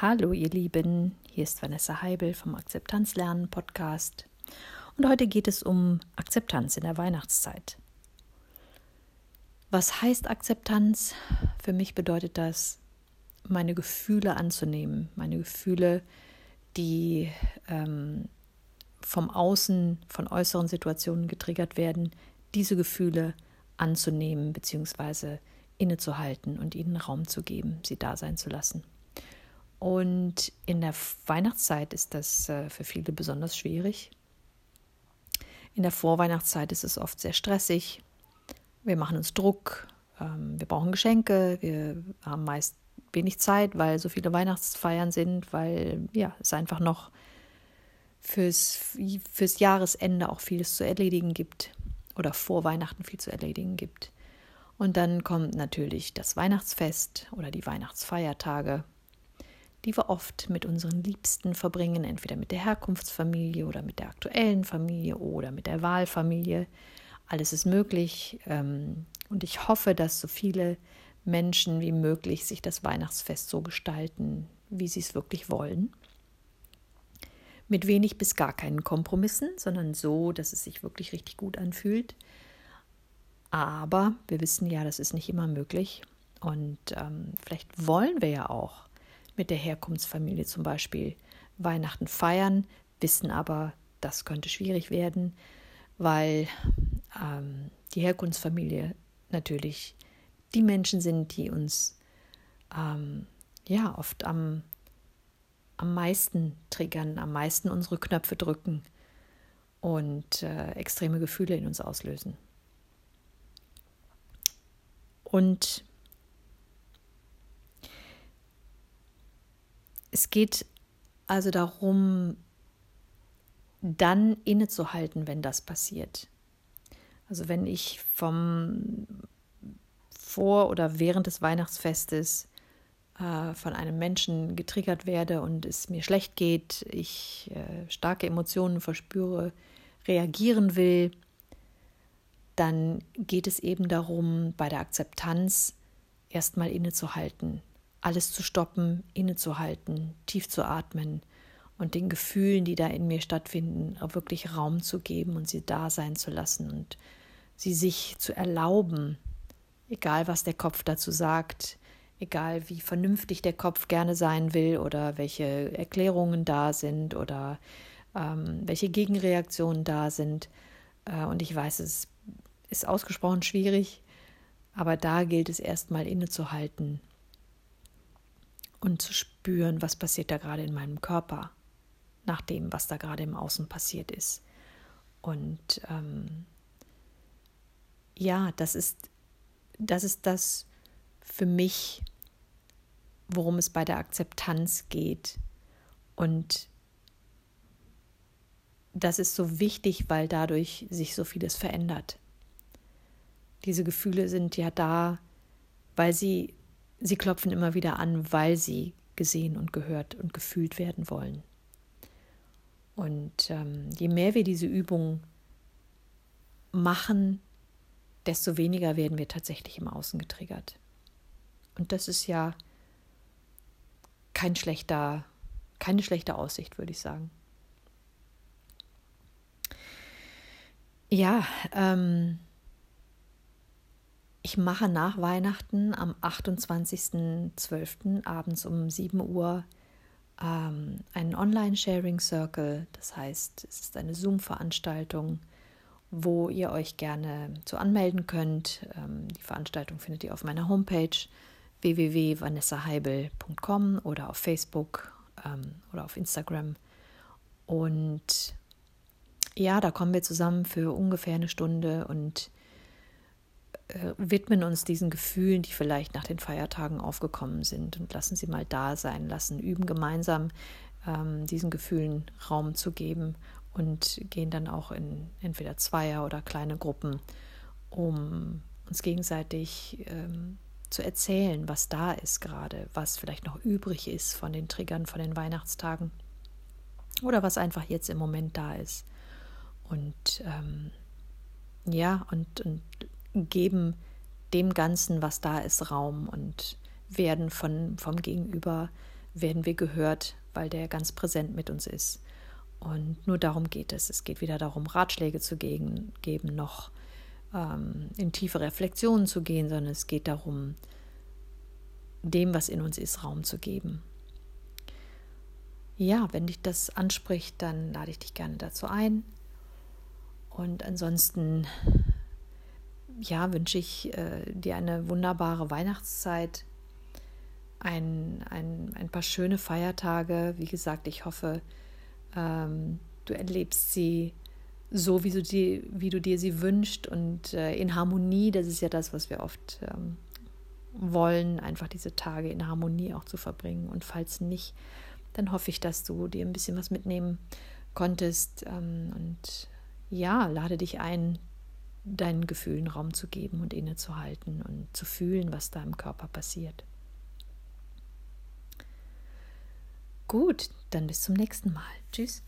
Hallo ihr Lieben, hier ist Vanessa Heibel vom Akzeptanzlernen Podcast und heute geht es um Akzeptanz in der Weihnachtszeit. Was heißt Akzeptanz? Für mich bedeutet das, meine Gefühle anzunehmen, meine Gefühle, die ähm, vom Außen, von äußeren Situationen getriggert werden, diese Gefühle anzunehmen bzw. innezuhalten und ihnen Raum zu geben, sie da sein zu lassen. Und in der Weihnachtszeit ist das äh, für viele besonders schwierig. In der Vorweihnachtszeit ist es oft sehr stressig. Wir machen uns Druck, ähm, wir brauchen Geschenke, wir haben meist wenig Zeit, weil so viele Weihnachtsfeiern sind, weil ja, es einfach noch fürs, fürs Jahresende auch vieles zu erledigen gibt oder vor Weihnachten viel zu erledigen gibt. Und dann kommt natürlich das Weihnachtsfest oder die Weihnachtsfeiertage die wir oft mit unseren Liebsten verbringen, entweder mit der Herkunftsfamilie oder mit der aktuellen Familie oder mit der Wahlfamilie. Alles ist möglich ähm, und ich hoffe, dass so viele Menschen wie möglich sich das Weihnachtsfest so gestalten, wie sie es wirklich wollen. Mit wenig bis gar keinen Kompromissen, sondern so, dass es sich wirklich richtig gut anfühlt. Aber wir wissen ja, das ist nicht immer möglich. Und ähm, vielleicht wollen wir ja auch mit der Herkunftsfamilie zum Beispiel Weihnachten feiern, wissen aber, das könnte schwierig werden, weil ähm, die Herkunftsfamilie natürlich die Menschen sind, die uns ähm, ja oft am, am meisten triggern, am meisten unsere Knöpfe drücken und äh, extreme Gefühle in uns auslösen. Und Es geht also darum, dann innezuhalten, wenn das passiert. Also wenn ich vom vor oder während des Weihnachtsfestes äh, von einem Menschen getriggert werde und es mir schlecht geht, ich äh, starke Emotionen verspüre, reagieren will, dann geht es eben darum, bei der Akzeptanz erstmal innezuhalten, alles zu stoppen, innezuhalten, tief zu atmen und den Gefühlen, die da in mir stattfinden, auch wirklich Raum zu geben und sie da sein zu lassen und sie sich zu erlauben, egal was der Kopf dazu sagt, egal wie vernünftig der Kopf gerne sein will oder welche Erklärungen da sind oder ähm, welche Gegenreaktionen da sind. Äh, und ich weiß, es ist ausgesprochen schwierig, aber da gilt es erstmal innezuhalten und zu spüren, was passiert da gerade in meinem Körper, nach dem, was da gerade im Außen passiert ist. Und ähm, ja, das ist, das ist das für mich, worum es bei der Akzeptanz geht. Und das ist so wichtig, weil dadurch sich so vieles verändert. Diese Gefühle sind ja da, weil sie Sie klopfen immer wieder an, weil sie gesehen und gehört und gefühlt werden wollen. Und ähm, je mehr wir diese Übung machen, desto weniger werden wir tatsächlich im Außen getriggert. Und das ist ja kein schlechter, keine schlechte Aussicht, würde ich sagen. Ja, ähm, ich mache nach Weihnachten am 28.12. abends um 7 Uhr ähm, einen Online-Sharing-Circle. Das heißt, es ist eine Zoom-Veranstaltung, wo ihr euch gerne zu anmelden könnt. Ähm, die Veranstaltung findet ihr auf meiner Homepage www.vanessaheibel.com oder auf Facebook ähm, oder auf Instagram. Und ja, da kommen wir zusammen für ungefähr eine Stunde und widmen uns diesen Gefühlen, die vielleicht nach den Feiertagen aufgekommen sind und lassen sie mal da sein, lassen üben gemeinsam ähm, diesen Gefühlen Raum zu geben und gehen dann auch in entweder Zweier oder kleine Gruppen, um uns gegenseitig ähm, zu erzählen, was da ist gerade, was vielleicht noch übrig ist von den Triggern von den Weihnachtstagen oder was einfach jetzt im Moment da ist. Und ähm, ja, und, und geben dem Ganzen, was da ist, Raum und werden von, vom Gegenüber werden wir gehört, weil der ganz präsent mit uns ist. Und nur darum geht es. Es geht weder darum, Ratschläge zu geben, geben noch ähm, in tiefe Reflexionen zu gehen, sondern es geht darum, dem, was in uns ist, Raum zu geben. Ja, wenn dich das anspricht, dann lade ich dich gerne dazu ein. Und ansonsten, ja, wünsche ich äh, dir eine wunderbare Weihnachtszeit, ein, ein, ein paar schöne Feiertage. Wie gesagt, ich hoffe, ähm, du erlebst sie so, wie du, die, wie du dir sie wünschst und äh, in Harmonie. Das ist ja das, was wir oft ähm, wollen, einfach diese Tage in Harmonie auch zu verbringen. Und falls nicht, dann hoffe ich, dass du dir ein bisschen was mitnehmen konntest. Ähm, und ja, lade dich ein, deinen Gefühlen Raum zu geben und innezuhalten und zu fühlen, was da im Körper passiert. Gut, dann bis zum nächsten Mal. Tschüss.